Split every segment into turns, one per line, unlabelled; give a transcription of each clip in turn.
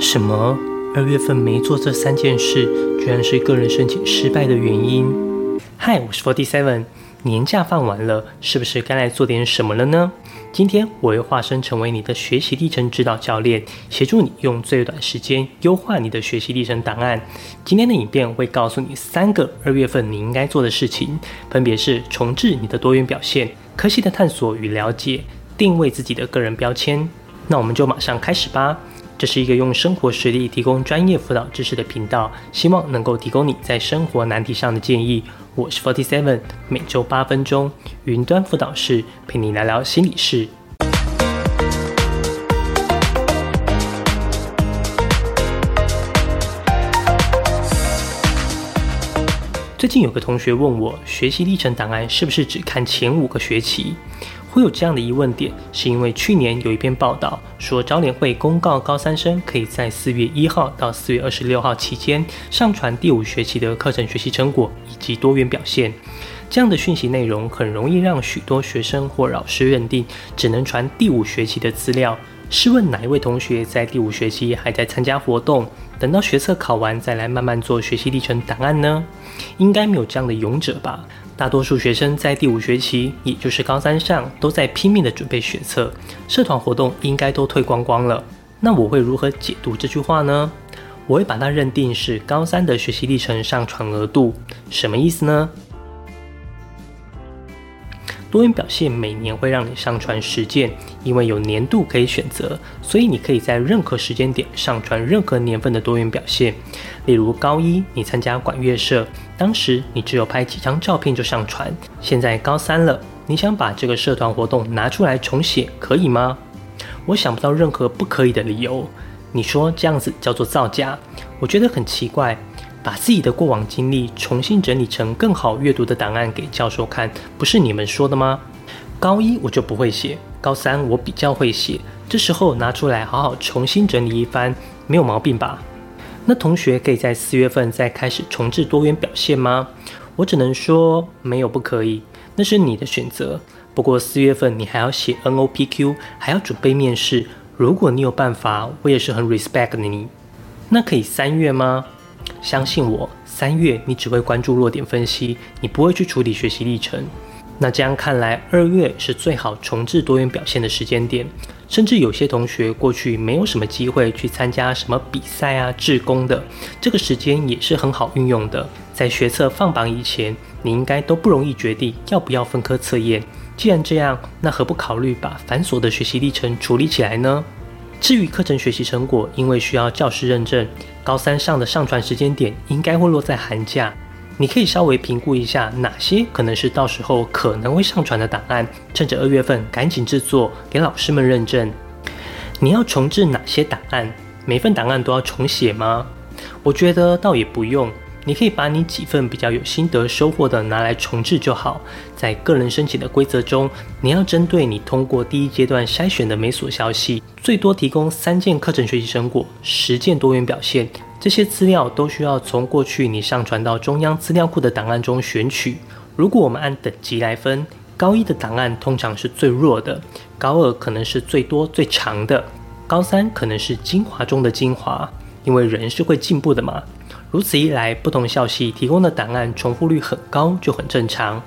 什么？二月份没做这三件事，居然是个人申请失败的原因？嗨，我是 Forty Seven。年假放完了，是不是该来做点什么了呢？今天我会化身成为你的学习历程指导教练，协助你用最短时间优化你的学习历程档案。今天的影片会告诉你三个二月份你应该做的事情，分别是重置你的多元表现、科系的探索与了解、定位自己的个人标签。那我们就马上开始吧。这是一个用生活实例提供专业辅导知识的频道，希望能够提供你在生活难题上的建议。我是 Forty Seven，每周八分钟云端辅导室陪你聊聊心理事。最近有个同学问我，学习历程档案是不是只看前五个学期？会有这样的疑问点，是因为去年有一篇报道说，招联会公告高三生可以在四月一号到四月二十六号期间上传第五学期的课程学习成果以及多元表现。这样的讯息内容很容易让许多学生或老师认定只能传第五学期的资料。试问哪一位同学在第五学期还在参加活动，等到学测考完再来慢慢做学习历程档案呢？应该没有这样的勇者吧？大多数学生在第五学期，也就是高三上，都在拼命的准备学测，社团活动应该都退光光了。那我会如何解读这句话呢？我会把它认定是高三的学习历程上传额度，什么意思呢？多元表现每年会让你上传十件，因为有年度可以选择，所以你可以在任何时间点上传任何年份的多元表现。例如高一你参加管乐社，当时你只有拍几张照片就上传。现在高三了，你想把这个社团活动拿出来重写，可以吗？我想不到任何不可以的理由。你说这样子叫做造假？我觉得很奇怪。把自己的过往经历重新整理成更好阅读的档案给教授看，不是你们说的吗？高一我就不会写，高三我比较会写，这时候拿出来好好重新整理一番，没有毛病吧？那同学可以在四月份再开始重置多元表现吗？我只能说没有不可以，那是你的选择。不过四月份你还要写 NOPQ，还要准备面试，如果你有办法，我也是很 respect 你。那可以三月吗？相信我，三月你只会关注弱点分析，你不会去处理学习历程。那这样看来，二月是最好重置多元表现的时间点。甚至有些同学过去没有什么机会去参加什么比赛啊、志工的，这个时间也是很好运用的。在学测放榜以前，你应该都不容易决定要不要分科测验。既然这样，那何不考虑把繁琐的学习历程处理起来呢？至于课程学习成果，因为需要教师认证，高三上的上传时间点应该会落在寒假。你可以稍微评估一下哪些可能是到时候可能会上传的档案，趁着二月份赶紧制作，给老师们认证。你要重置哪些档案？每份档案都要重写吗？我觉得倒也不用。你可以把你几份比较有心得收获的拿来重置就好。在个人申请的规则中，你要针对你通过第一阶段筛选的每所消息，最多提供三件课程学习成果、十件多元表现。这些资料都需要从过去你上传到中央资料库的档案中选取。如果我们按等级来分，高一的档案通常是最弱的，高二可能是最多最长的，高三可能是精华中的精华。因为人是会进步的嘛。如此一来，不同校系提供的档案重复率很高，就很正常。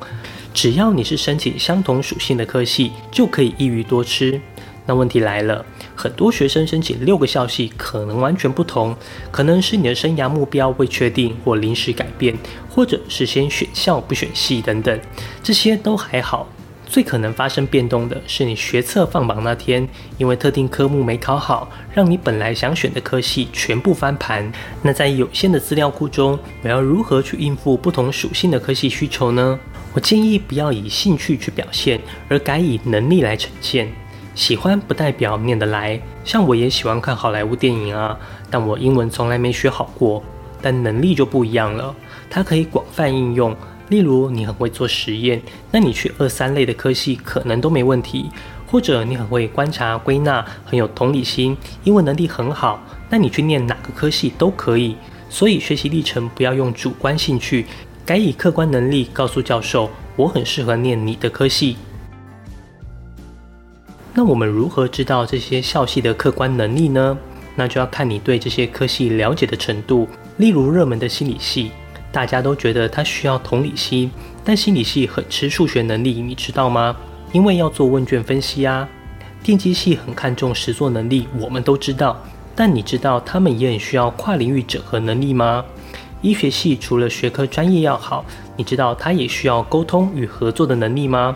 只要你是申请相同属性的科系，就可以一鱼多吃。那问题来了，很多学生申请六个校系可能完全不同，可能是你的生涯目标未确定或临时改变，或者是先选校不选系等等，这些都还好。最可能发生变动的是，你学测放榜那天，因为特定科目没考好，让你本来想选的科系全部翻盘。那在有限的资料库中，我要如何去应付不同属性的科系需求呢？我建议不要以兴趣去表现，而改以能力来呈现。喜欢不代表念得来，像我也喜欢看好莱坞电影啊，但我英文从来没学好过。但能力就不一样了，它可以广泛应用。例如，你很会做实验，那你去二三类的科系可能都没问题；或者你很会观察归纳，很有同理心，英文能力很好，那你去念哪个科系都可以。所以学习历程不要用主观兴趣，改以客观能力告诉教授，我很适合念你的科系。那我们如何知道这些校系的客观能力呢？那就要看你对这些科系了解的程度。例如热门的心理系，大家都觉得它需要同理心，但心理系很吃数学能力，你知道吗？因为要做问卷分析啊。电机系很看重实作能力，我们都知道，但你知道他们也很需要跨领域整合能力吗？医学系除了学科专业要好，你知道它也需要沟通与合作的能力吗？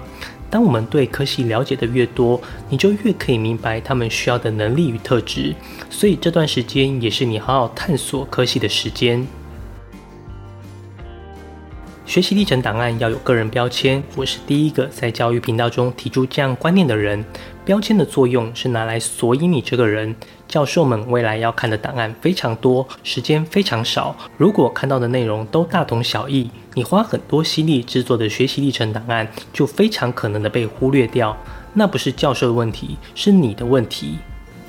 当我们对科系了解的越多，你就越可以明白他们需要的能力与特质。所以这段时间也是你好好探索科系的时间。学习历程档案要有个人标签，我是第一个在教育频道中提出这样观念的人。标签的作用是拿来索引你这个人。教授们未来要看的档案非常多，时间非常少。如果看到的内容都大同小异，你花很多心力制作的学习历程档案就非常可能的被忽略掉。那不是教授的问题，是你的问题。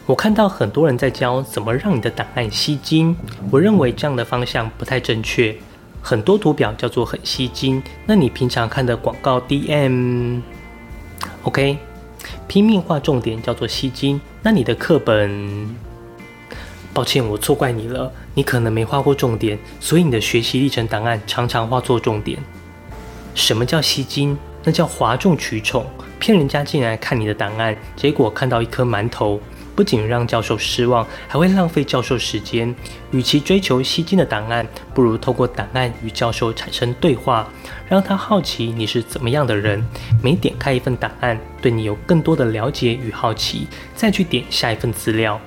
我看到很多人在教怎么让你的档案吸睛，我认为这样的方向不太正确。很多图表叫做很吸睛，那你平常看的广告 DM，OK？拼命画重点叫做吸睛，那你的课本，抱歉，我错怪你了，你可能没画过重点，所以你的学习历程档案常常画错重点。什么叫吸睛？那叫哗众取宠，骗人家进来看你的档案，结果看到一颗馒头。不仅让教授失望，还会浪费教授时间。与其追求吸睛的档案，不如透过档案与教授产生对话，让他好奇你是怎么样的人。每点开一份档案，对你有更多的了解与好奇，再去点下一份资料。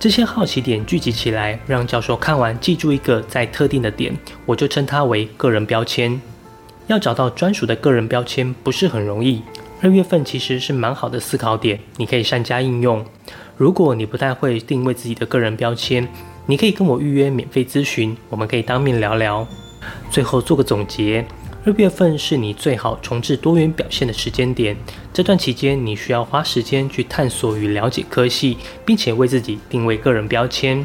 这些好奇点聚集起来，让教授看完记住一个在特定的点，我就称它为个人标签。要找到专属的个人标签不是很容易。二月份其实是蛮好的思考点，你可以善加应用。如果你不太会定位自己的个人标签，你可以跟我预约免费咨询，我们可以当面聊聊。最后做个总结，二月份是你最好重置多元表现的时间点。这段期间，你需要花时间去探索与了解科系，并且为自己定位个人标签。